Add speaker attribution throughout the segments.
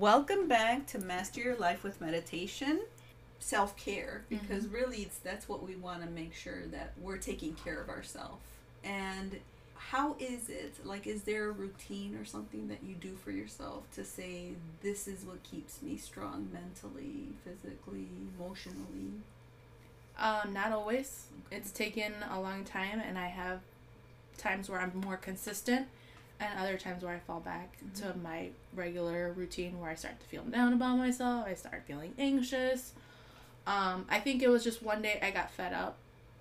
Speaker 1: Welcome back to Master Your Life with Meditation, self care, because
Speaker 2: Mm-hmm.
Speaker 1: really it's, that's what we want to make sure that we're taking care of ourselves. And how is it? Like, is there a routine or something that you do for yourself to say, this is what keeps me strong mentally, physically, emotionally?
Speaker 2: Um, not always. It's taken a long time, and I have times where I'm more consistent, and other times where I fall back to my regular routine where I start to feel down about myself. I start feeling anxious. Um, I think it was just one day I got fed up.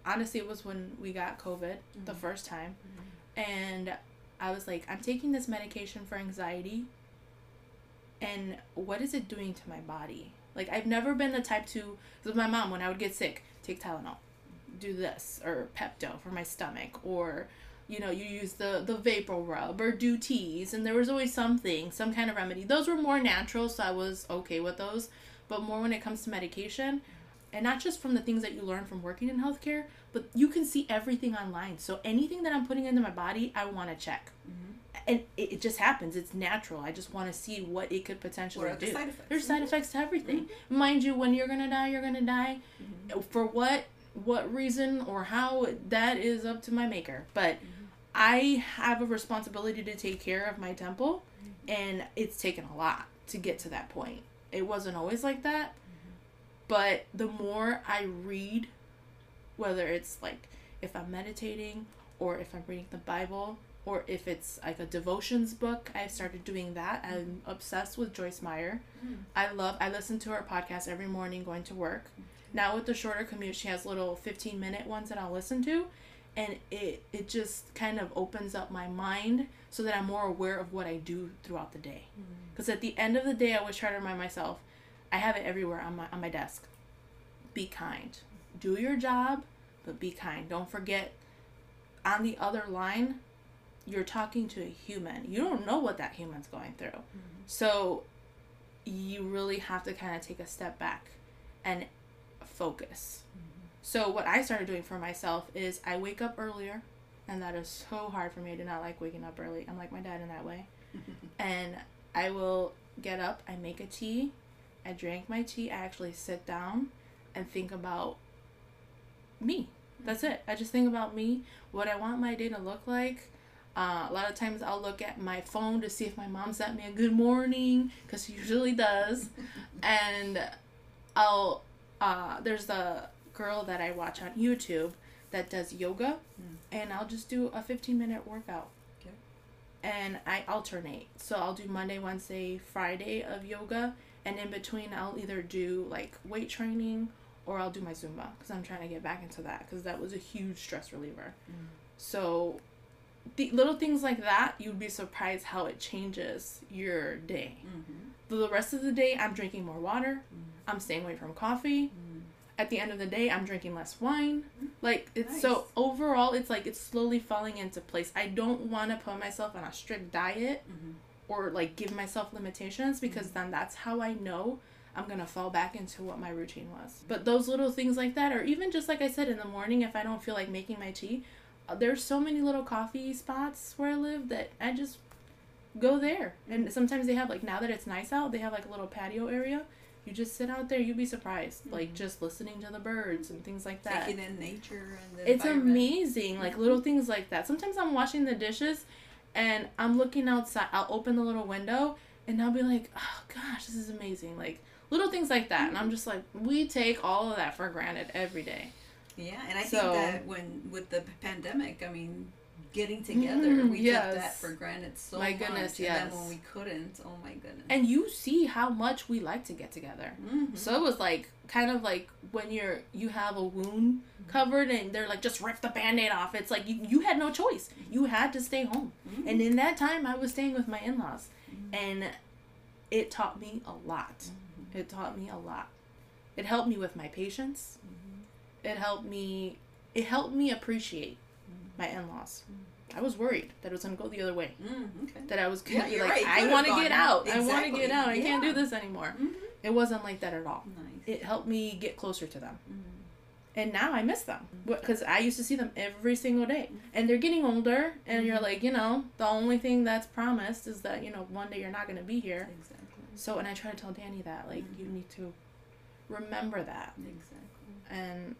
Speaker 2: Honestly, it was when we got COVID the
Speaker 1: Mhm.
Speaker 2: first time, and I was like, I'm taking this medication for anxiety, and what is it doing to my body? Like I've never been the type to with my mom when I would get sick, take Tylenol, do this or Pepto for my stomach, or you know you use the the vapor rub or do teas, and there was always something, some kind of remedy. Those were more natural, so I was okay with those. But more when it comes to medication, and not just from the things that you learn from working in healthcare, but you can see everything online. So anything that I'm putting into my body, I want to check. Mm-hmm. And it, it just happens. It's natural. I just want to see what it could potentially
Speaker 1: the
Speaker 2: do.
Speaker 1: side effects?
Speaker 2: There's side effects to everything. Mm-hmm. Mind you, when you're gonna die, you're gonna die. Mm-hmm. For what what reason or how that is up to my maker. But I have a responsibility to take care of my temple, and it's taken a lot to get to that point. It wasn't always like that, but the more I read, whether it's like if I'm meditating or if I'm reading the Bible or if it's like a devotions book, I've started doing that. I'm obsessed with Joyce Meyer. Hmm. I love I listen to her podcast every morning going to work. Hmm. Now with the shorter commute, she has little 15 minute ones that I'll listen to and it it just kind of opens up my mind so that I'm more aware of what I do throughout the day. Mm-hmm. Cuz at the end of the day, I always try to remind myself I have it everywhere on my on my desk. Be kind. Do your job, but be kind. Don't forget on the other line, you're talking to a human. You don't know what that human's going through. Mm-hmm. So you really have to kind of take a step back and focus. Mm-hmm. So what I started doing for myself is I wake up earlier, and that is so hard for me. I do not like waking up early. I'm like my dad in that way. and I will get up, I make a tea, I drink my tea, I actually sit down and think about me. That's it. I just think about me, what I want my day to look like. Uh, a lot of times I'll look at my phone to see if my mom sent me a good morning, because she usually does. and I'll, uh, there's a girl that I watch on YouTube that does yoga,
Speaker 1: Mm.
Speaker 2: and I'll just do a 15 minute workout.
Speaker 1: Okay.
Speaker 2: And I alternate. So I'll do Monday, Wednesday, Friday of yoga, and in between I'll either do like weight training or I'll do my Zumba because I'm trying to get back into that because that was a huge stress reliever.
Speaker 1: Mm.
Speaker 2: So the little things like that, you'd be surprised how it changes your day.
Speaker 1: Mhm.
Speaker 2: The rest of the day, I'm drinking more water. I'm staying away from coffee.
Speaker 1: Mm.
Speaker 2: At the end of the day, I'm drinking less wine. Like it's
Speaker 1: Nice.
Speaker 2: so overall, it's like it's slowly falling into place. I don't want to put myself on a strict diet
Speaker 1: Mhm.
Speaker 2: or like give myself limitations because then that's how I know I'm gonna fall back into what my routine was. But those little things like that, or even just like I said in the morning, if I don't feel like making my tea, uh, there's so many little coffee spots where I live that I just go there. And sometimes they have like now that it's nice out, they have like a little patio area. You just sit out there, you'd be surprised. Like mm-hmm. just listening to the birds and things like that.
Speaker 1: Taking in nature and the
Speaker 2: it's amazing like little mm-hmm. things like that. Sometimes i'm washing the dishes and i'm looking outside i'll open the little window and i'll be like oh gosh this is amazing like little things like that. And i'm just like we take all of that for granted every day.
Speaker 1: Yeah, and I
Speaker 2: So-
Speaker 1: think that when with the pandemic, I mean, getting together,
Speaker 2: Mm,
Speaker 1: we
Speaker 2: yes.
Speaker 1: took that for granted so
Speaker 2: My
Speaker 1: much.
Speaker 2: goodness,
Speaker 1: And
Speaker 2: yes.
Speaker 1: then when we couldn't, oh my goodness.
Speaker 2: and you see how much we like to get together
Speaker 1: Mhm.
Speaker 2: so it was like kind of like when you're you have a wound covered and they're like just rip the band-aid off it's like you, you had no choice you had to stay home
Speaker 1: Mhm.
Speaker 2: and in that time i was staying with my in-laws and it taught me a lot
Speaker 1: Mm-hmm.
Speaker 2: it taught me a lot it helped me with my patience
Speaker 1: Mm-hmm.
Speaker 2: it helped me it helped me appreciate my in-laws i was worried that it was going to go the other way
Speaker 1: Mm, okay.
Speaker 2: that i was going to
Speaker 1: Yeah,
Speaker 2: be like
Speaker 1: right.
Speaker 2: i want to get
Speaker 1: out.
Speaker 2: out i want to get out i can't do this anymore
Speaker 1: Mhm.
Speaker 2: it wasn't like that at all
Speaker 1: Nice.
Speaker 2: it helped me get closer to them
Speaker 1: Mhm.
Speaker 2: and now I miss them because I used to see them every single day, and they're getting older, and you're like, you know, the only thing that's promised is that you know one day you're not gonna be here,
Speaker 1: Exactly.
Speaker 2: So, and I try to tell Danny that, like, you need to remember that.
Speaker 1: Exactly.
Speaker 2: And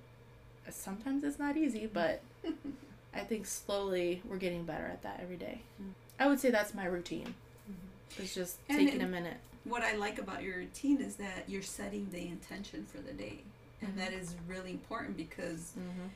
Speaker 2: sometimes it's not easy, but I think slowly we're getting better at that every day.
Speaker 1: Mm.
Speaker 2: I would say that's my routine. It's just
Speaker 1: And
Speaker 2: taking a minute.
Speaker 1: What I like about your routine is that you're setting the intention for the day. And that is really important because
Speaker 2: Mm-hmm.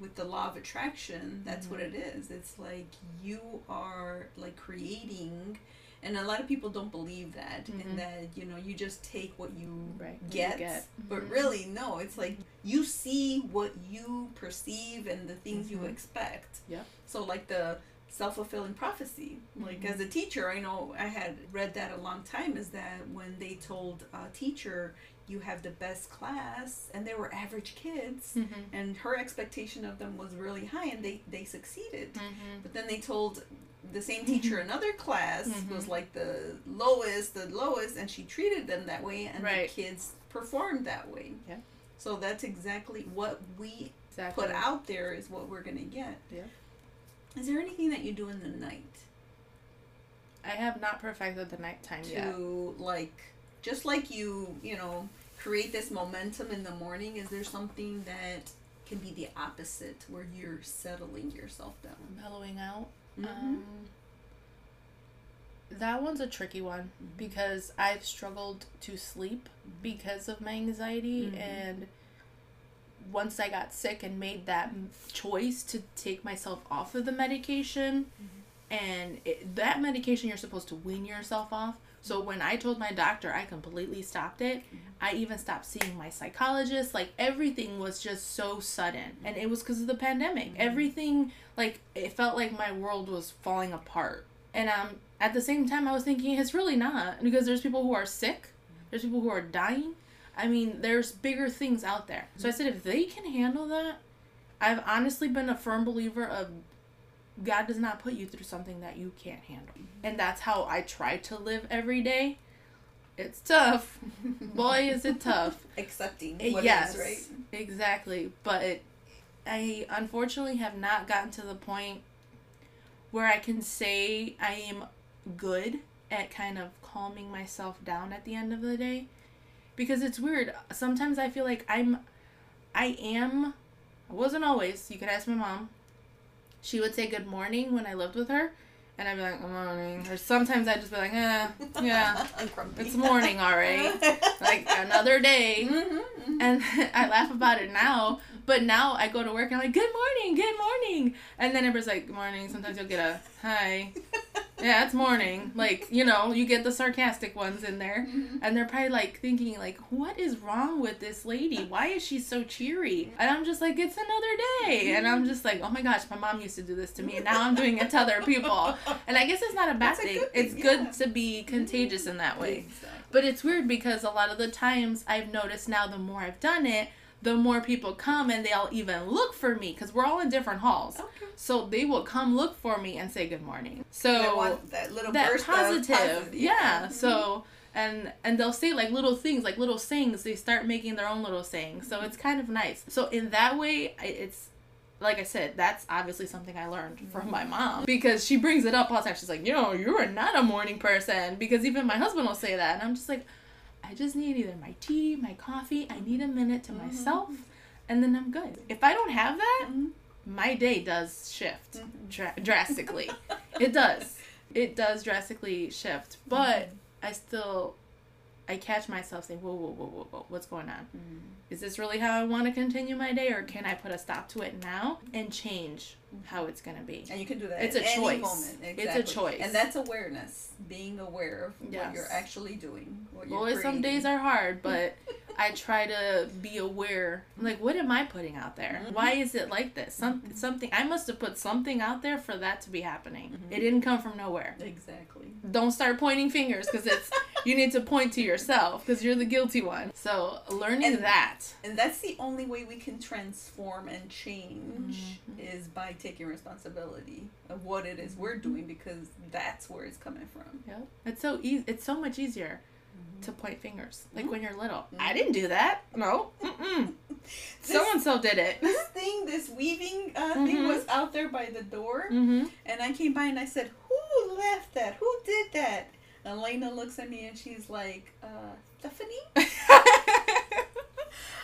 Speaker 1: with the law of attraction, that's what it is. It's like you are like creating and a lot of people don't believe that
Speaker 2: Mhm.
Speaker 1: and that you know you just take what you
Speaker 2: Right. what you
Speaker 1: get,
Speaker 2: get.
Speaker 1: but really no it's like you see what you perceive and the things you
Speaker 2: Mhm.
Speaker 1: expect
Speaker 2: Yeah.
Speaker 1: so like the self-fulfilling prophecy like
Speaker 2: Mhm.
Speaker 1: as a teacher i know i had read that a long time is that when they told a teacher you have the best class and they were average kids
Speaker 2: Mhm.
Speaker 1: and her expectation of them was really high and they they succeeded
Speaker 2: Mhm.
Speaker 1: but then they told the same teacher another class was like the lowest the lowest and she treated them that way and
Speaker 2: Right.
Speaker 1: the kids performed that way
Speaker 2: Yeah.
Speaker 1: So that's exactly what we
Speaker 2: Exactly.
Speaker 1: put out there is what we're gonna get
Speaker 2: Yeah.
Speaker 1: is there anything that you do in the night
Speaker 2: I have not perfected the nighttime
Speaker 1: to
Speaker 2: yet.
Speaker 1: like just like you you know create this momentum in the morning is there something that can be the opposite where you're settling yourself down
Speaker 2: Mellowing out.
Speaker 1: Mhm.
Speaker 2: Um, that one's a tricky one
Speaker 1: Mhm.
Speaker 2: because I've struggled to sleep because of my anxiety
Speaker 1: Mhm.
Speaker 2: and once I got sick and made that choice to take myself off of the medication and it, that medication you're supposed to wean yourself off. So when I told my doctor I completely stopped it. I even stopped seeing my psychologist. Like everything was just so sudden and it was because of the pandemic.
Speaker 1: Mhm.
Speaker 2: everything like it felt like my world was falling apart. And um at the same time I was thinking it's really not because there's people who are sick there's people who are dying I mean there's bigger things out there so I said if they can handle that I've honestly been a firm believer of God does not put you through something that you can't handle. And that's how I try to live every day. It's tough. Boy, is it tough.
Speaker 1: accepting
Speaker 2: Uh,
Speaker 1: what
Speaker 2: yes,
Speaker 1: is right
Speaker 2: exactly. But I unfortunately have not gotten to the point where I can say I am good at kind of calming myself down at the end of the day. Because it's weird. Sometimes I feel like I'm, I am, I wasn't always. You can ask my mom. She would say good morning when I lived with her. And I'd be like, good morning. Or sometimes I'd just be like, eh, yeah, it's morning already. like another day.
Speaker 1: Mhm, mhm.
Speaker 2: And I laugh about it now, but now I go to work and I'm like, good morning, good morning. And then everybody's like, good morning. Sometimes you'll get a hi. Yeah, it's morning. Like, you know, you get the sarcastic ones in there.
Speaker 1: Mhm.
Speaker 2: And they're probably like thinking, like, what is wrong with this lady? Why is she so cheery? And I'm just like, it's another day. And I'm just like, oh my gosh, my mom used to do this to me. And now I'm doing it to other people. And I guess it's not a bad
Speaker 1: a
Speaker 2: thing.
Speaker 1: good thing,
Speaker 2: It's
Speaker 1: yeah.
Speaker 2: good to be contagious in that way.
Speaker 1: Exactly.
Speaker 2: But it's weird because a lot of the times I've noticed now the more I've done it, the more people come and they'll even look for me because we're all in different halls.
Speaker 1: Okay.
Speaker 2: So they will come look for me and say good morning. So
Speaker 1: that little
Speaker 2: that
Speaker 1: burst
Speaker 2: positive,
Speaker 1: positive.
Speaker 2: yeah.
Speaker 1: Mhm.
Speaker 2: So and and they'll say like little things, like little sayings. They start making their own little sayings. So it's kind of nice. So in that way, it's like I said, that's obviously something I learned from my mom because she brings it up all the time. She's like, you know, you are not a morning person because even my husband will say that, and I'm just like, I just need either my tea, my coffee. I need a minute to
Speaker 1: Mhm.
Speaker 2: myself, and then I'm good. If I don't have that,
Speaker 1: Mhm.
Speaker 2: my day does shift
Speaker 1: Mhm.
Speaker 2: dra- drastically. it does. It does drastically shift, but I still, I catch myself saying, "Whoa, whoa, whoa, whoa, whoa! What's going on?
Speaker 1: Mhm.
Speaker 2: Is this really how I want to continue my day, or can I put a stop to it now and change how it's gonna be?"
Speaker 1: And you can do that
Speaker 2: It's a choice.
Speaker 1: moment.
Speaker 2: It's a choice.
Speaker 1: And that's awareness. Being aware of what you're actually doing. What you're
Speaker 2: Boy, some days are hard, but I try to be aware. Like, what am I putting out there?
Speaker 1: Mhm.
Speaker 2: Why is it like this? Some something I must have put something out there for that to be happening.
Speaker 1: Mhm.
Speaker 2: It didn't come from nowhere.
Speaker 1: Exactly.
Speaker 2: Don't start pointing fingers because it's you need to point to yourself because you're the guilty one. So learning
Speaker 1: And-
Speaker 2: that.
Speaker 1: And that's the only way we can transform and change
Speaker 2: Mhm.
Speaker 1: is by taking responsibility of what it is we're doing because that's where it's coming from.
Speaker 2: Yep. It's so easy. It's so much easier to point fingers. Like
Speaker 1: Mhm.
Speaker 2: when you're little. I didn't do that. No. Mm-mm. So and so did it.
Speaker 1: This thing, this weaving uh, thing
Speaker 2: Mhm.
Speaker 1: was out there by the door,
Speaker 2: Mm-hmm.
Speaker 1: and I came by and I said, "Who left that? Who did that?" Elena looks at me and she's like, uh, Stephanie?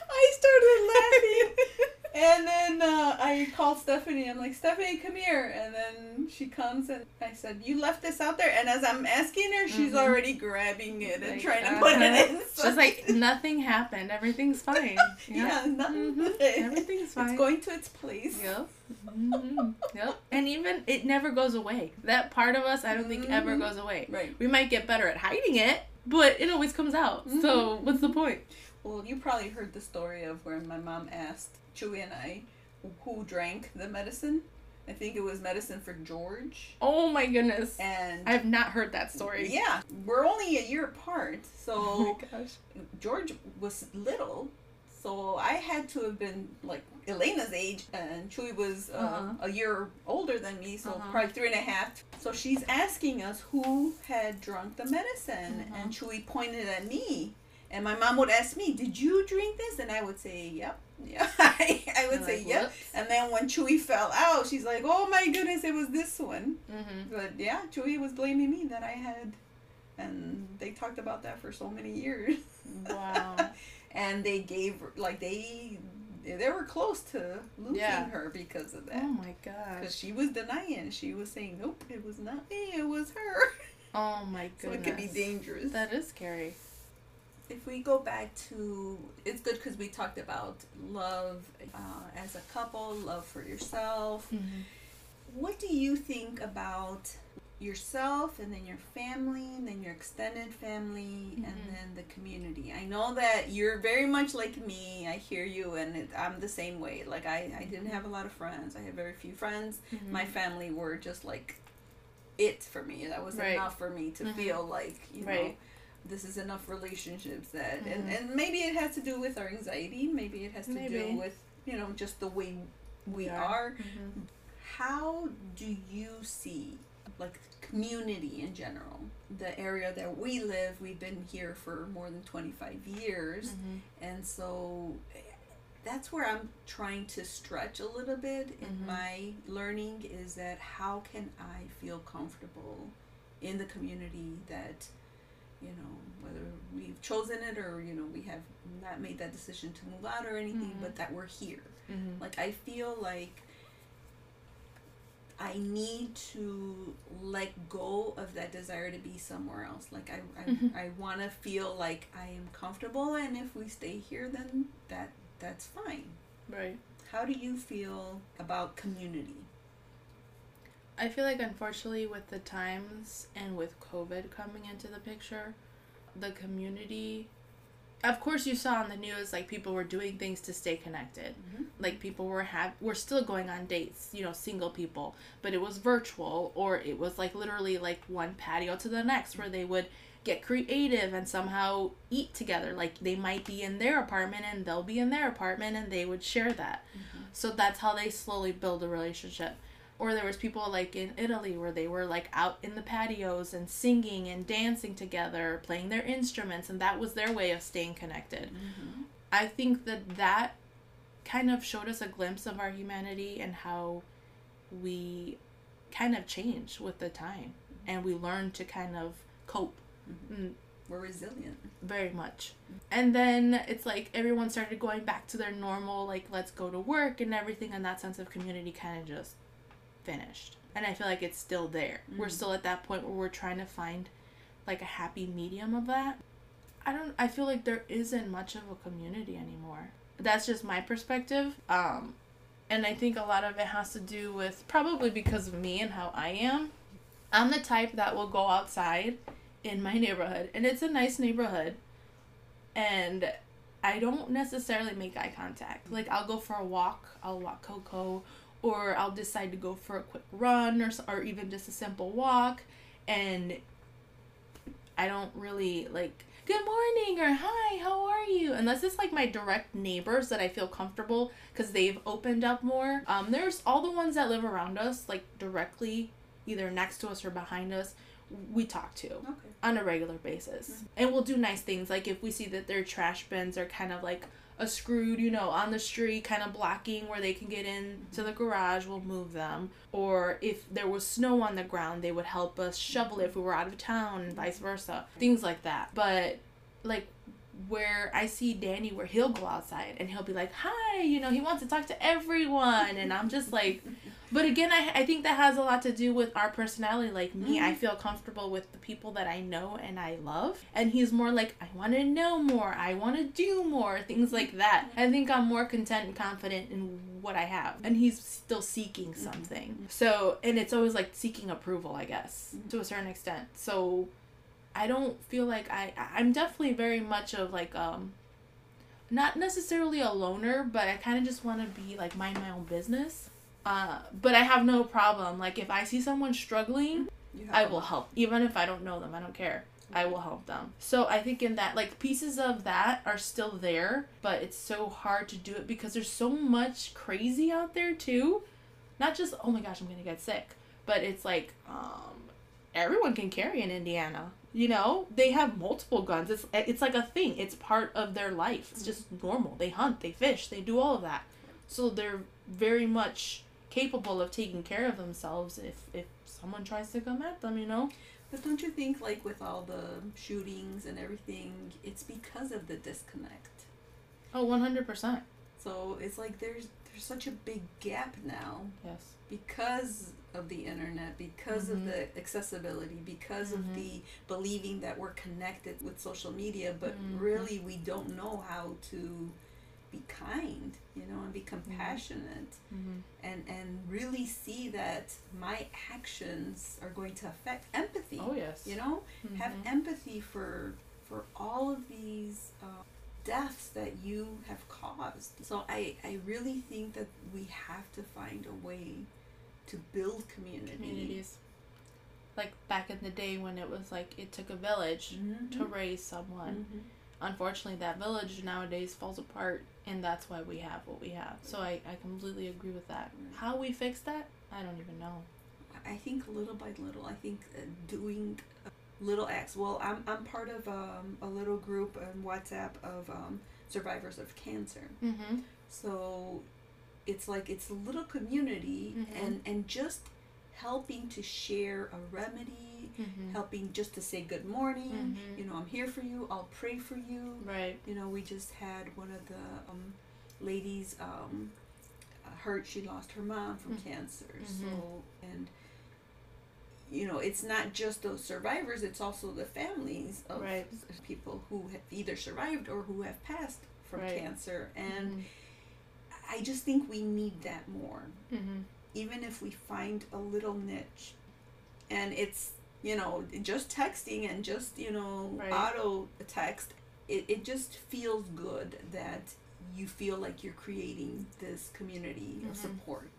Speaker 1: I started laughing. And then uh, I called Stephanie. I'm like, Stephanie, come here. And then she comes and I said, You left this out there. And as I'm asking her, she's
Speaker 2: Mhm.
Speaker 1: already grabbing it and
Speaker 2: Like,
Speaker 1: trying to
Speaker 2: uh-huh.
Speaker 1: put it in.
Speaker 2: Just like nothing happened. Everything's fine.
Speaker 1: yeah, nothing.
Speaker 2: Mhm. Everything's fine.
Speaker 1: It's going to its place.
Speaker 2: Yep. Mhm. Yep. And even it never goes away. That part of us, I don't think ever
Speaker 1: Mhm.
Speaker 2: goes away.
Speaker 1: Right.
Speaker 2: We might get better at hiding it, but it always comes out. So
Speaker 1: Mhm.
Speaker 2: what's the point?
Speaker 1: Well, you probably heard the story of where my mom asked Chewy and I who drank the medicine. I think it was medicine for George.
Speaker 2: Oh my goodness.
Speaker 1: And
Speaker 2: I have not heard that story.
Speaker 1: yeah, we're only a year apart. So
Speaker 2: Oh my gosh.
Speaker 1: George was little, so I had to have been like Elena's age, and Chewy was uh,
Speaker 2: Uh-huh.
Speaker 1: a year older than me, so
Speaker 2: Uh-huh.
Speaker 1: probably three and a half. So she's asking us who had drunk the medicine,
Speaker 2: Uh-huh.
Speaker 1: and Chewy pointed at me. And my mom would ask me, "Did you drink this?" And I would say, "Yep." Yeah, I, I would
Speaker 2: You're
Speaker 1: say,
Speaker 2: like,
Speaker 1: "Yep."
Speaker 2: "Whoops."
Speaker 1: And then when Chewy fell out, she's like, "Oh my goodness, it was this one."
Speaker 2: Mhm.
Speaker 1: But yeah, Chewy was blaming me that I had, and they talked about that for so many years.
Speaker 2: Wow.
Speaker 1: and they gave like they they were close to losing
Speaker 2: Yeah.
Speaker 1: her because of that.
Speaker 2: Oh my
Speaker 1: Because she was denying. She was saying, "Nope, it was not me. It was her."
Speaker 2: Oh my
Speaker 1: so
Speaker 2: goodness.
Speaker 1: it could be dangerous.
Speaker 2: That is scary.
Speaker 1: if we go back to it's good because we talked about love uh, as a couple love for yourself
Speaker 2: Mm-hmm.
Speaker 1: what do you think about yourself and then your family and then your extended family and
Speaker 2: Mhm.
Speaker 1: then the community i know that you're very much like me i hear you and it, i'm the same way like I, I didn't have a lot of friends i had very few friends
Speaker 2: Mm-hmm.
Speaker 1: my family were just like it for me that was
Speaker 2: Right.
Speaker 1: enough for me to
Speaker 2: Mhm.
Speaker 1: feel like you know
Speaker 2: Right.
Speaker 1: this is enough relationships that and,
Speaker 2: Mhm.
Speaker 1: and maybe it has to do with our anxiety maybe it has to
Speaker 2: Maybe.
Speaker 1: do with you know just the way we
Speaker 2: We are.
Speaker 1: are
Speaker 2: Mm-hmm.
Speaker 1: how do you see like community in general the area that we live we've been here for more than 25 years
Speaker 2: Mm-hmm.
Speaker 1: and so that's where i'm trying to stretch a little bit in
Speaker 2: Mhm.
Speaker 1: my learning is that how can i feel comfortable in the community that you know whether we've chosen it or you know we have not made that decision to move out or anything
Speaker 2: Mhm.
Speaker 1: but that we're here
Speaker 2: Mm-hmm.
Speaker 1: like I feel like I need to let go of that desire to be somewhere else. Like I I,
Speaker 2: Mhm.
Speaker 1: I want to feel like I am comfortable and if we stay here then that that's fine.
Speaker 2: Right.
Speaker 1: How do you feel about community?
Speaker 2: I feel like unfortunately with the times and with COVID coming into the picture, the community of course you saw on the news like people were doing things to stay connected. Mm-hmm. Like people were have were still going on dates, you know, single people, but it was virtual or it was like literally like one patio to the next where they would get creative and somehow eat together. Like they might be in their apartment and they'll be in their apartment and they would share that. Mm-hmm. So that's how they slowly build a relationship. Or there was people like in Italy where they were like out in the patios and singing and dancing together, playing their instruments, and that was their way of staying connected. Mm-hmm. I think that that kind of showed us a glimpse of our humanity and how we kind of change with the time mm-hmm. and we learn to kind of cope mm-hmm. mm,
Speaker 1: We're resilient.
Speaker 2: very much. And then it's like everyone started going back to their normal, like, let's go to work and everything, and that sense of community kind of just finished. And I feel like it's still there. We're
Speaker 1: Mhm.
Speaker 2: still at that point where we're trying to find like a happy medium of that. I don't, I feel like there isn't much of a community anymore. That's just my perspective. Um, and I think a lot of it has to do with probably because of me and how I am. I'm the type that will go outside in my neighborhood, and it's a nice neighborhood, and I don't necessarily make eye contact. Like I'll go for a walk, I'll walk Coco, or I'll decide to go for a quick run, or or even just a simple walk, and I don't really like good morning or hi how are you? Unless it's like my direct neighbors that i feel comfortable because they've opened up more. Um there's all the ones that live around us like directly either next to us or behind us we talk to
Speaker 1: Okay.
Speaker 2: on a regular basis. And we'll do nice things like if we see that their trash bins are kind of like a screwed, you know, on the street, kind of blocking where they can get in to the garage, we'll move them. Or if there was snow on the ground, they would help us shovel it if we were out of town, and vice versa. Things like that. But, like, where I see Danny, where he'll go outside and he'll be like, hi, you know, he wants to talk to everyone. And I'm just like, but again, I, I think that has a lot to do with our personality. Like me, I mm-hmm. feel comfortable with the people that I know and I love. And he's more like, I want to know more. I want to do more. Things like that. Mm-hmm. I think I'm more content and confident in what I have. And he's still seeking mm-hmm. something. So, and it's always like seeking approval, I guess, to a certain extent. So I don't feel like I, I'm definitely very much of like, um, not necessarily a loner, but I kind of just want to be like mind my own business. Uh, but I have no problem. Like if I see someone struggling, I will help, even if I don't know them. I don't care. I will help them. So I think in that, like pieces of that are still there, but it's so hard to do it because there's so much crazy out there too. Not just oh my gosh, I'm gonna get sick, but it's like um, everyone can carry in Indiana. You know, they have multiple guns. It's it's like a thing. It's part of their life. It's just normal. They hunt, they fish, they do all of that. So they're very much capable of taking care of themselves if if someone tries to come at them. You know.
Speaker 1: But don't you think, like with all the shootings and everything, it's because of the disconnect?
Speaker 2: Oh, Oh, one hundred percent.
Speaker 1: So it's like there's there's such a big gap now
Speaker 2: Yes.
Speaker 1: because of the internet, because of
Speaker 2: Mhm.
Speaker 1: the accessibility, because of
Speaker 2: Mhm.
Speaker 1: the believing that we're connected with social media, but
Speaker 2: Mhm.
Speaker 1: really we don't know how to be kind, you know, and be compassionate
Speaker 2: Mm-hmm.
Speaker 1: and and really see that my actions are going to affect empathy.
Speaker 2: Oh yes.
Speaker 1: You know, have
Speaker 2: Mhm.
Speaker 1: empathy for for all of these uh, deaths that you have caused. So I I really think that we have to find a way to build community.
Speaker 2: communities. Like back in the day when it was like it took a village
Speaker 1: Mhm.
Speaker 2: to raise someone.
Speaker 1: Mhm.
Speaker 2: Unfortunately, that village nowadays falls apart, and that's why we have what we have. So I, I completely agree with that. How we fix that, I don't even know.
Speaker 1: I think little by little, I think uh, doing little acts. Well, I'm, I'm part of um, a little group on WhatsApp of um, survivors of cancer.
Speaker 2: Mm-hmm.
Speaker 1: So it's like it's a little community
Speaker 2: Mhm.
Speaker 1: and, and just helping to share a remedy,
Speaker 2: Mm-hmm.
Speaker 1: helping just to say good morning.
Speaker 2: Mhm.
Speaker 1: You know, I'm here for you. I'll pray for you.
Speaker 2: Right.
Speaker 1: You know, we just had one of the um, ladies um, hurt. She lost her mom from
Speaker 2: Mhm.
Speaker 1: cancer. So and you know, it's not just those survivors. It's also the families of
Speaker 2: Right.
Speaker 1: people who have either survived or who have passed from
Speaker 2: Right.
Speaker 1: cancer. And I just think we need that more.
Speaker 2: Mm-hmm.
Speaker 1: Even if we find a little niche, and it's you know just texting and just you know
Speaker 2: Right.
Speaker 1: auto text it, it just feels good that you feel like you're creating this community
Speaker 2: Mhm.
Speaker 1: of support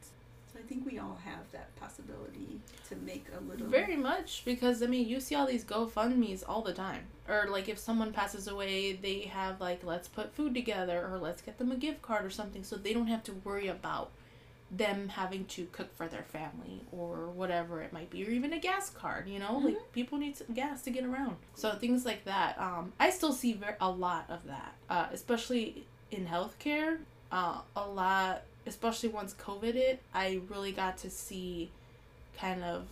Speaker 1: so i think we all have that possibility to make a little
Speaker 2: Very much because I mean you see all these GoFundmes all the time. Or like if someone passes away, they have like let's put food together or let's get them a gift card or something so they don't have to worry about them having to cook for their family or whatever it might be or even a gas card, you know? Like people need some gas to get around. So things like that. Um I still see ver- a lot of that. Uh especially in healthcare. Uh a lot especially once COVID hit, I really got to see kind of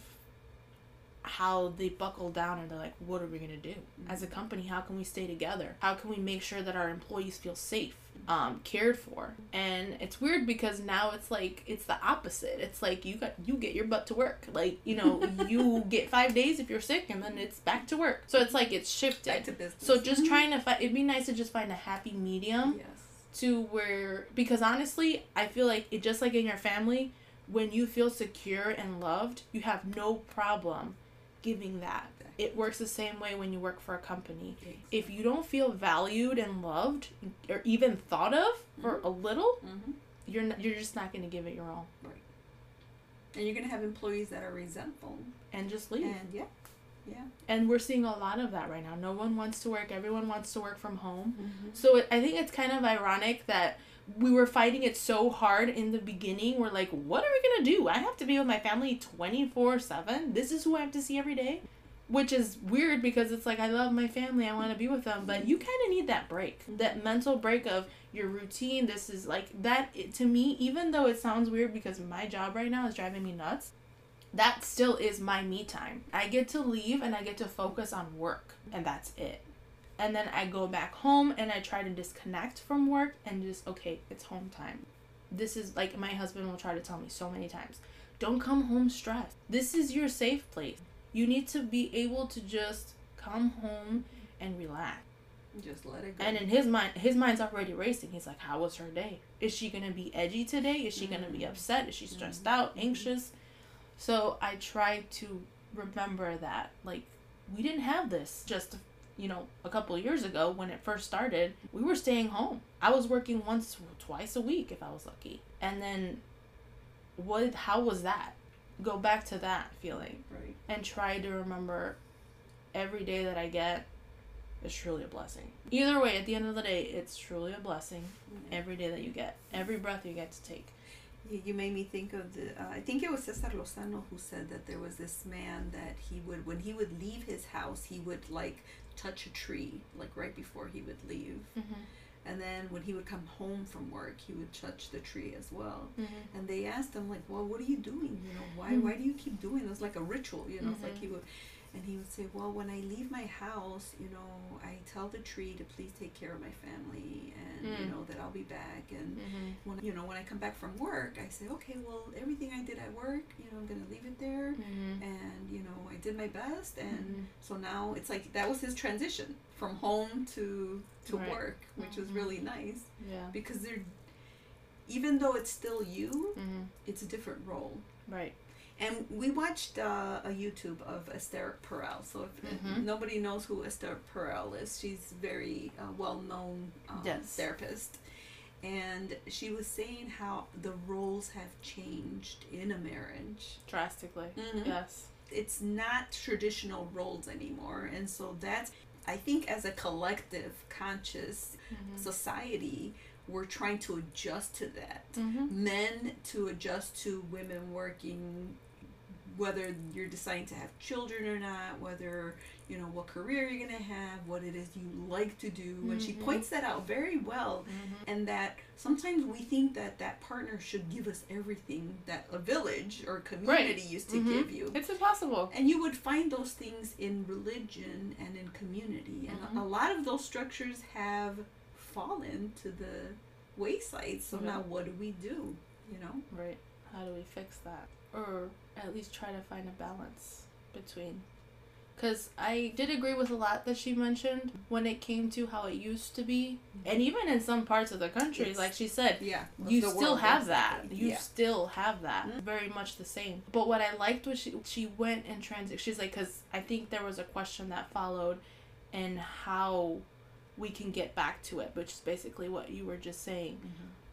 Speaker 2: how they buckle down and they're like, what are we gonna do as a company? How can we stay together? How can we make sure that our employees feel safe, um, cared for? And it's weird because now it's like it's the opposite. It's like you got you get your butt to work. Like you know you get five days if you're sick, and then it's back to work. So it's like it's shifted.
Speaker 1: back to business
Speaker 2: So just
Speaker 1: Mhm.
Speaker 2: trying to find it'd be nice to just find a happy medium
Speaker 1: yes
Speaker 2: to where because honestly i feel like it just like in your family when you feel secure and loved you have no problem giving that it works the same way when you work for a company. If you don't feel valued and loved or even thought of for a little
Speaker 1: hmm
Speaker 2: you're not, you're just not going to give it your all.
Speaker 1: And you're gonna have employees that are resentful.
Speaker 2: And just leave.
Speaker 1: And yeah. Yeah.
Speaker 2: And we're seeing a lot of that right now. No one wants to work. Everyone wants to work from home.
Speaker 1: Mm-hmm.
Speaker 2: So it, I think it's kind of ironic that we were fighting it so hard in the beginning. We're like, what are we gonna do? I have to be with my family twenty four seven. This is who I have to see every day, which is weird because it's like I love my family. I want to be with them, but you kind of need that break, that mental break of your routine. This is like that it, to me, even though it sounds weird because my job right now is driving me nuts, that still is my me time. I get to leave and I get to focus on work, and that's it. And then I go back home and I try to disconnect from work and just, okay, it's home time. This is like my husband will try to tell me so many times don't come home stressed. This is your safe place. You need to be able to just come home and relax.
Speaker 1: Just let it go.
Speaker 2: And in his mind, his mind's already racing. He's like, "How was her day? Is she gonna be edgy today? Is she gonna be mm-hmm. upset? Is she stressed mm-hmm. out, mm-hmm. anxious?" So I try to remember that, like, we didn't have this just, you know, a couple of years ago when it first started. We were staying home. I was working once, twice a week if I was lucky, and then, what? How was that? Go back to that feeling
Speaker 1: right.
Speaker 2: and try to remember every day that I get is truly a blessing. Either way, at the end of the day, it's truly a blessing every day that you get, every breath you get to take.
Speaker 1: You, you made me think of the. Uh, I think it was Cesar Lozano who said that there was this man that he would, when he would leave his house, he would like touch a tree, like right before he would leave.
Speaker 2: Mm-hmm.
Speaker 1: And then when he would come home from work, he would touch the tree as well.
Speaker 2: Mm-hmm.
Speaker 1: And they asked him like, "Well, what are you doing? You know, why
Speaker 2: Mhm.
Speaker 1: why do you keep doing this? Like a ritual, you know?" It's like
Speaker 2: Mhm.
Speaker 1: he would, and he would say, "Well, when I leave my house, you know, I tell the tree to please take care of my family, and you
Speaker 2: Mm.
Speaker 1: know that I'll be back. And
Speaker 2: Mm-hmm.
Speaker 1: when you know when I come back from work, I say, okay, well, everything I did at work, you know, I'm gonna leave it there."
Speaker 2: Mm-hmm.
Speaker 1: And you know, I did my best, and
Speaker 2: Mhm.
Speaker 1: so now it's like that was his transition from home to to
Speaker 2: Right.
Speaker 1: work, which was
Speaker 2: Mhm.
Speaker 1: really nice
Speaker 2: Yeah.
Speaker 1: because they're even though it's still you,
Speaker 2: Mm-hmm.
Speaker 1: it's a different role.
Speaker 2: Right.
Speaker 1: And we watched uh, a YouTube of Esther Perel. So if
Speaker 2: Mhm.
Speaker 1: nobody knows who Esther Perel is, she's very uh, well known um,
Speaker 2: Yes.
Speaker 1: therapist. And she was saying how the roles have changed in a marriage.
Speaker 2: Drastically.
Speaker 1: Mhm.
Speaker 2: Yes.
Speaker 1: It's not traditional roles anymore. And so that's, I think, as a collective conscious
Speaker 2: Mm-hmm.
Speaker 1: society, we're trying to adjust to that
Speaker 2: Mm-hmm.
Speaker 1: men to adjust to women working whether you're deciding to have children or not whether you know what career you're going to have what it is you like to do and she
Speaker 2: Mhm.
Speaker 1: points that out very well
Speaker 2: Mm-hmm.
Speaker 1: and that sometimes we think that that partner should give us everything that a village or community used to
Speaker 2: Mhm.
Speaker 1: give you
Speaker 2: It's impossible.
Speaker 1: and you would find those things in religion and in community. And
Speaker 2: Mhm.
Speaker 1: a lot of those structures have fallen to the wayside. So
Speaker 2: Yeah.
Speaker 1: now what do we do? You know?
Speaker 2: Right. How do we fix that? Or at least try to find a balance between. Because I did agree with a lot that she mentioned when it came to how it used to be. And even in some parts of the country,
Speaker 1: It's-
Speaker 2: like she said,
Speaker 1: Yeah.
Speaker 2: you still have that. You
Speaker 1: yeah.
Speaker 2: still have that.
Speaker 1: Mhm.
Speaker 2: Very much the same. But what I liked was she she went and transit. She's like, because I think there was a question that followed, and how we can get back to it, which is basically what you were just saying.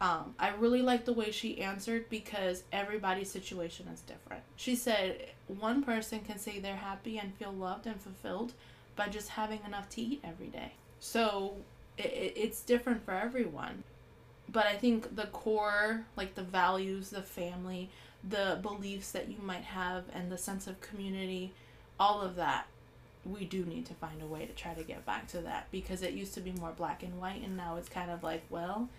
Speaker 2: Um, I really like the way she answered because everybody's situation is different. She said one person can say they're happy and feel loved and fulfilled by just having enough to eat every day. So it, it's different for everyone. But I think the core, like the values, the family, the beliefs that you might have, and the sense of community, all of that, we do need to find a way to try to get back to that because it used to be more black and white, and now it's kind of like, well,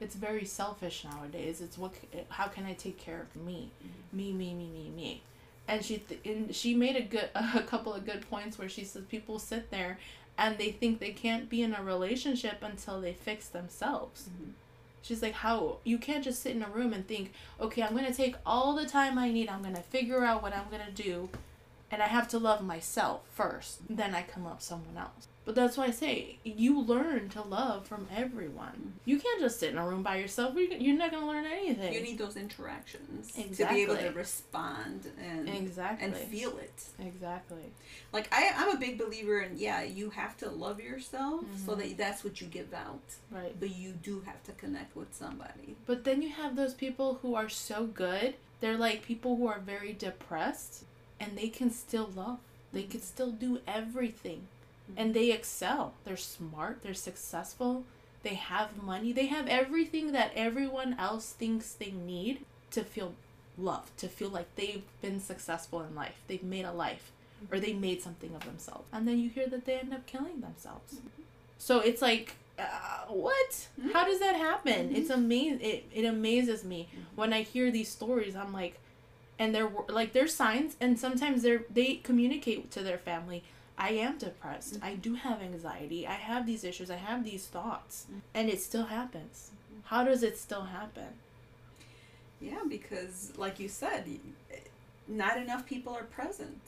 Speaker 2: it's very selfish nowadays. It's what how can I take care of me, me, me, me, me, me, and she th- and she made a good a couple of good points where she says people sit there and they think they can't be in a relationship until they fix themselves.
Speaker 1: Mhm.
Speaker 2: She's like, how you can't just sit in a room and think, okay, I'm gonna take all the time I need. I'm gonna figure out what I'm gonna do, and I have to love myself first. Then I can love someone else. But that's why I say you learn to love from everyone. You can't just sit in a room by yourself. You- You're not gonna learn anything.
Speaker 1: You need those interactions to be able to respond and
Speaker 2: exactly
Speaker 1: and feel it.
Speaker 2: exactly.
Speaker 1: Like I, I'm a big believer in yeah, you have to love yourself so
Speaker 2: Mhm.
Speaker 1: that that's what you give out.
Speaker 2: Right.
Speaker 1: But you do have to connect with somebody.
Speaker 2: But then you have those people who are so good. They're like people who are very depressed and they can still love. They can still do everything. Mm-hmm. And they excel. They're smart, they're successful, they have money, they have everything that everyone else thinks they need to feel loved, to feel like they've been successful in life. They've made a life or they mm-hmm. made something of themselves. And then you hear that they end up killing themselves. Mm-hmm. So it's like uh, what?
Speaker 1: Mm-hmm.
Speaker 2: How does that happen? It's amazing. It, it amazes me when I hear these stories. I'm like, and they're like there's signs, and sometimes they're they communicate to their family. I am depressed. I do have anxiety. I have these issues. I have these thoughts, and it still happens. How does it still happen?
Speaker 1: Yeah, because like you said, not enough people are present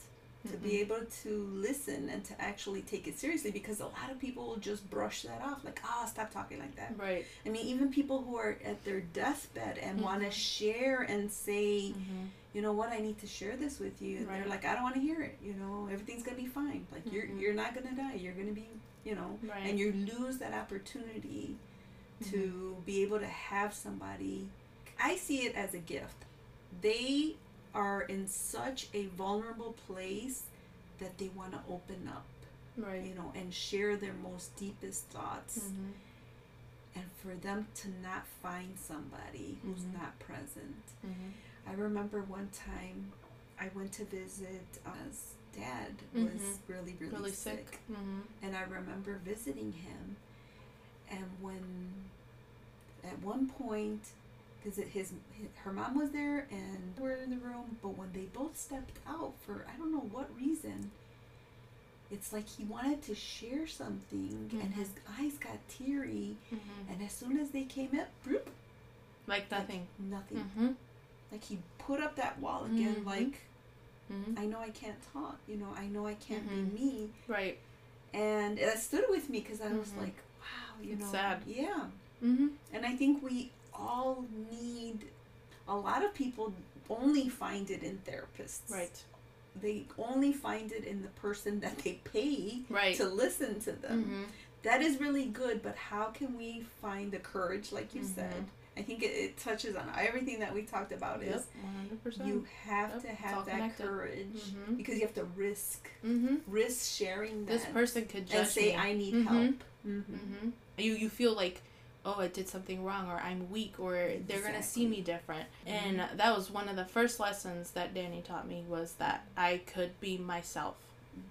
Speaker 1: to be able to listen and to actually take it seriously because a lot of people will just brush that off like ah stop talking like that
Speaker 2: Right.
Speaker 1: i mean even people who are at their deathbed and want to
Speaker 2: Mhm.
Speaker 1: share and say
Speaker 2: Mm-hmm.
Speaker 1: You know what i need to share this with you and they're like i don't want to hear it you know everything's gonna be fine like you're
Speaker 2: Mhm.
Speaker 1: you're not gonna die you're gonna be you know
Speaker 2: Right.
Speaker 1: and you lose that opportunity to be able to have somebody i see it as a gift they are in such a vulnerable place that they want to open up
Speaker 2: right.
Speaker 1: you know and share their most deepest thoughts
Speaker 2: Mm-hmm.
Speaker 1: and for them to not find somebody who's
Speaker 2: Mhm.
Speaker 1: not present
Speaker 2: Mm-hmm.
Speaker 1: I remember one time i went to visit his dad was
Speaker 2: Mhm.
Speaker 1: really really,
Speaker 2: Really
Speaker 1: sick
Speaker 2: sick. Mm-hmm.
Speaker 1: and I remember visiting him, and when at one point, because his, his her mom was there and we were in the room, but when they both stepped out for I don't know what reason, it's like he wanted to share something, and his eyes got teary,
Speaker 2: Mm-hmm.
Speaker 1: and as soon as they came up,
Speaker 2: Like nothing.
Speaker 1: nothing.
Speaker 2: Mm-hmm.
Speaker 1: Like he put up that wall again,
Speaker 2: Mhm.
Speaker 1: like
Speaker 2: Mm-hmm.
Speaker 1: I know I can't talk, you know, I know I can't
Speaker 2: Mhm.
Speaker 1: be me.
Speaker 2: Right.
Speaker 1: and it stood with me because I was
Speaker 2: Mhm.
Speaker 1: like, wow, you
Speaker 2: It's
Speaker 1: know,
Speaker 2: sad.
Speaker 1: yeah.
Speaker 2: Mm-hmm.
Speaker 1: And I think we all need. A lot of people only find it in therapists.
Speaker 2: Right.
Speaker 1: They only find it in the person that they pay
Speaker 2: Right.
Speaker 1: to listen to them.
Speaker 2: Mm-hmm.
Speaker 1: That is really good, but how can we find the courage, like you said? I think it, it touches on everything that we talked about.
Speaker 2: Yep.
Speaker 1: Is
Speaker 2: One hundred percent.
Speaker 1: you have
Speaker 2: Yep,
Speaker 1: to have that
Speaker 2: connected.
Speaker 1: courage
Speaker 2: Mhm.
Speaker 1: because you have to risk
Speaker 2: Mm-hmm.
Speaker 1: risk sharing that
Speaker 2: This person could judge
Speaker 1: and say
Speaker 2: me.
Speaker 1: I need
Speaker 2: Mhm.
Speaker 1: help. Mm-hmm.
Speaker 2: Mm-hmm. You you feel like, oh, I did something wrong, or I'm weak, or they're gonna see me different. And that was one of the first lessons that Danny taught me was that I could be myself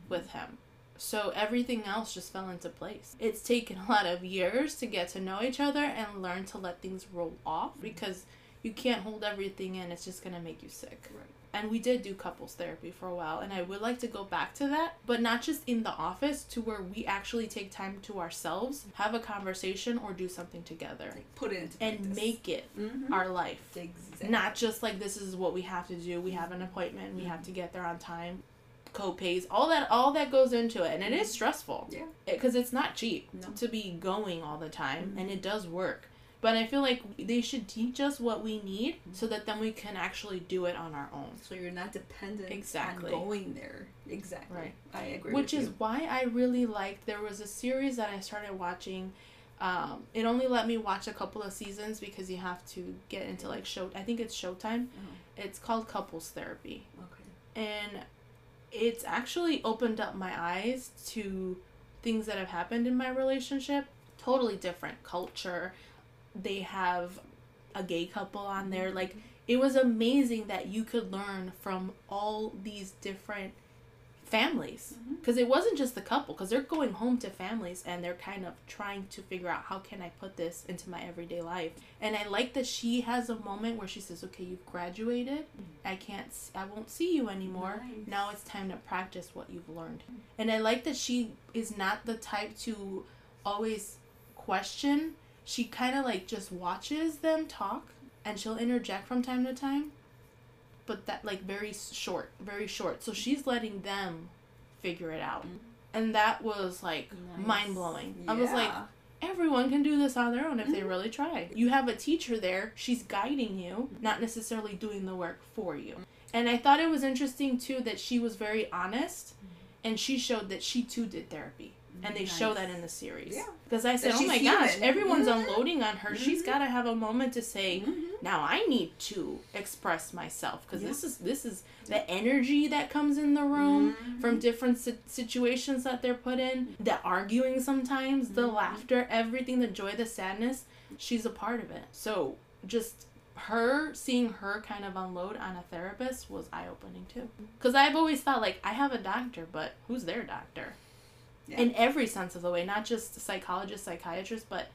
Speaker 2: with him. So everything else just fell into place. It's taken a lot of years to get to know each other and learn to let things roll off because you can't hold everything in. It's just gonna make you sick.
Speaker 1: Right.
Speaker 2: And we did do couples therapy for a while, and I would like to go back to that, but not just in the office, to where we actually take time to ourselves, have a conversation, or do something together,
Speaker 1: Like put it into
Speaker 2: and
Speaker 1: practice.
Speaker 2: make it
Speaker 1: Mhm.
Speaker 2: our life.
Speaker 1: exactly
Speaker 2: Not just like this is what we have to do. We have an appointment. We have to get there on time. Co-pays, all that, all that goes into it, and it is stressful
Speaker 1: yeah.
Speaker 2: because it's not cheap
Speaker 1: No.
Speaker 2: to be going all the time,
Speaker 1: Mhm.
Speaker 2: and it does work. But I feel like they should teach us what we need so that then we can actually do it on our own.
Speaker 1: So you're not dependent
Speaker 2: Exactly.
Speaker 1: on going there. Exactly.
Speaker 2: Right.
Speaker 1: I agree.
Speaker 2: Which is
Speaker 1: you.
Speaker 2: why I really liked. There was a series that I started watching. Um, it only let me watch a couple of seasons because you have to get into like show. I think it's Showtime.
Speaker 1: Oh,
Speaker 2: It's called Couples Therapy,
Speaker 1: okay.
Speaker 2: and it's actually opened up my eyes to things that have happened in my relationship. Totally different culture. They have a gay couple on there. Like mm-hmm. it was amazing that you could learn from all these different families.
Speaker 1: Mm-hmm.
Speaker 2: Because it wasn't just the couple because they're going home to families and they're kind of trying to figure out how can i put this into my everyday life. And i like that she has a moment where she says okay you've graduated. Mm-hmm. I can't i won't see you anymore.
Speaker 1: Nice.
Speaker 2: now it's time to practice what you've learned. And i like that she is not the type to always question. She kind of like just watches them talk and she'll interject from time to time but that like very short very short. So she's letting them figure it out.
Speaker 1: Mm.
Speaker 2: and that was like
Speaker 1: Nice.
Speaker 2: mind blowing i was like everyone can do this on their own if they
Speaker 1: Mhm.
Speaker 2: really try. You have a teacher there. She's guiding you not necessarily doing the work for you. And i thought it was interesting too that she was very honest and she showed that she too did therapy and they show that in the series
Speaker 1: Yeah.
Speaker 2: because i said
Speaker 1: That
Speaker 2: oh
Speaker 1: she's
Speaker 2: my gosh
Speaker 1: human.
Speaker 2: everyone's
Speaker 1: Mhm.
Speaker 2: unloading on her she's
Speaker 1: Mhm.
Speaker 2: got to have a moment to say
Speaker 1: Mhm.
Speaker 2: now i need to express myself because
Speaker 1: Yeah.
Speaker 2: this is this is the energy that comes in the room from different si- situations that they're put in the arguing sometimes the
Speaker 1: Mhm.
Speaker 2: laughter everything the joy the sadness she's a part of it so just her seeing her kind of unload on a therapist was eye-opening too because i've always thought like i have a doctor but who's their doctor
Speaker 1: Yeah.
Speaker 2: in every sense of the way, not just psychologists, psychiatrists, but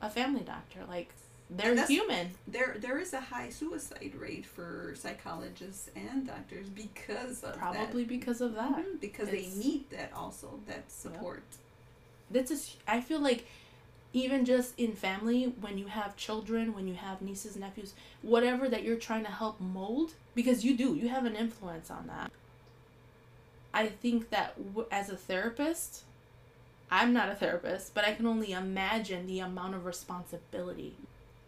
Speaker 2: a family doctor. Like they're human.
Speaker 1: There, there is a high suicide rate for psychologists and doctors because of
Speaker 2: Probably because of
Speaker 1: that.
Speaker 2: that.
Speaker 1: Mhm, because
Speaker 2: It's-
Speaker 1: they need that also that support.
Speaker 2: That's just, I feel like even just in family, when you have children, when you have nieces, nephews, whatever that you're trying to help mold, because you do, you have an influence on that. I think that w- as a therapist, I'm not a therapist, but I can only imagine the amount of responsibility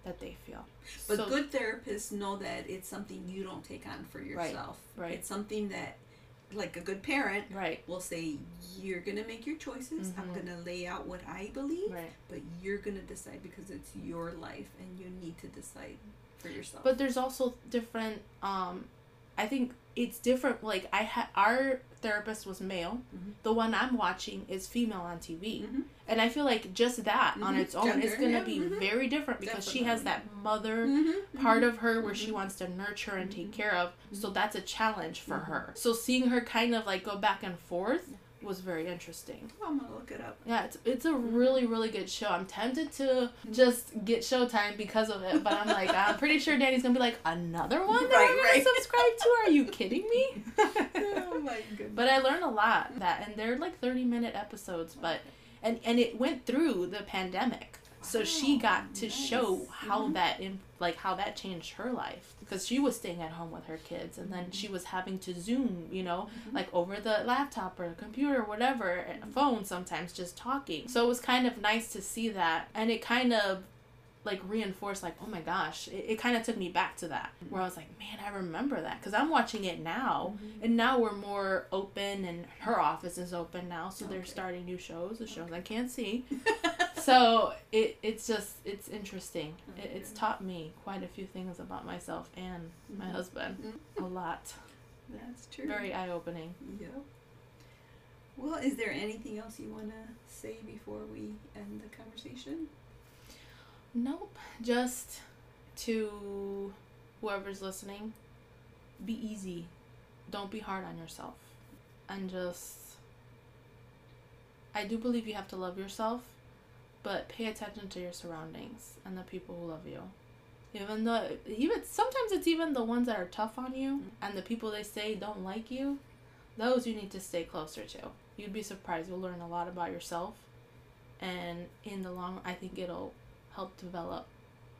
Speaker 2: that they feel.
Speaker 1: But
Speaker 2: So-
Speaker 1: good therapists know that it's something you don't take on for yourself.
Speaker 2: right. right.
Speaker 1: It's something that, like a good parent,
Speaker 2: Right,
Speaker 1: will say, "You're gonna make your choices. I'm
Speaker 2: Mhm.
Speaker 1: gonna lay out what I believe,
Speaker 2: right.
Speaker 1: but you're gonna decide because it's your life and you need to decide for yourself."
Speaker 2: But there's also different. Um, I think it's different. Like I had our therapist was male.
Speaker 1: Mhm.
Speaker 2: The one I'm watching is female on TV,
Speaker 1: Mhm.
Speaker 2: and I feel like just that on
Speaker 1: Mhm.
Speaker 2: its own is gonna
Speaker 1: yeah,
Speaker 2: be
Speaker 1: mhm.
Speaker 2: very different because she has that
Speaker 1: Definitely.
Speaker 2: mother
Speaker 1: Mhm,
Speaker 2: part of her where she wants to nurture and take care of. So that's a challenge for her. So seeing her kind of like go back and forth was very interesting.
Speaker 1: I'm gonna look it up.
Speaker 2: Yeah, it's, it's a really, really good show. I'm tempted to just get Showtime because of it, but I'm like, I'm pretty sure Danny's gonna be like, another one that
Speaker 1: Right,
Speaker 2: we're gonna subscribe to? Are you kidding me?
Speaker 1: oh my goodness.
Speaker 2: But I learned a lot that, and they're like 30 minute episodes, but and and it went through the pandemic, so she got to show
Speaker 1: nice.
Speaker 2: how
Speaker 1: Mhm.
Speaker 2: that in like how that changed her life because she was staying at home with her kids, and then she was having to Zoom, you know,
Speaker 1: Mhm.
Speaker 2: like over the laptop or the computer or whatever, and phone sometimes just talking. So it was kind of nice to see that, and it kind of like reinforced like oh my gosh it, it kind of took me back to that where i was like man i remember that because i'm watching it now and now we're more open and her office is open now so they're starting new shows the shows i can't see so it, it's just it's interesting. It, it's taught me quite a few things about myself and my
Speaker 1: Mhm.
Speaker 2: husband a lot.
Speaker 1: That's true.
Speaker 2: very eye-opening.
Speaker 1: Yep. Well, is there anything else you want to say before we end the conversation?
Speaker 2: nope. Just to whoever's listening be easy. Don't be hard on yourself. And just i do believe you have to love yourself but pay attention to your surroundings and the people who love you even though even sometimes it's even the ones that are tough on you and the people they say don't like you those you need to stay closer to you'd be surprised you'll learn a lot about yourself and in the long i think it'll help develop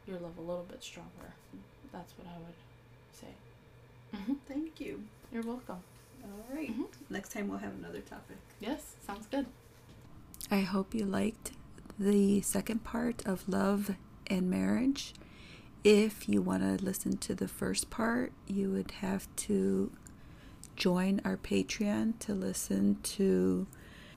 Speaker 2: your love a little bit stronger that's what i would say hmm
Speaker 1: Thank you.
Speaker 2: you're welcome
Speaker 1: All right.
Speaker 2: Mhm.
Speaker 1: Next time we'll have another topic.
Speaker 2: yes sounds good
Speaker 1: I hope you liked the second part of love and marriage. If you want to listen to the first part, you would have to join our Patreon to listen to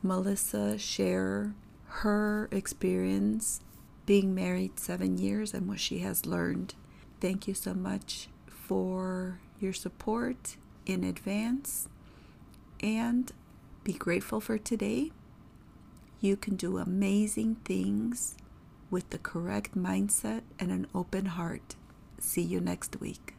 Speaker 1: Melissa share her experience being married seven years and what she has learned. Thank you so much for your support in advance and be grateful for today. You can do amazing things with the correct mindset and an open heart. See you next week.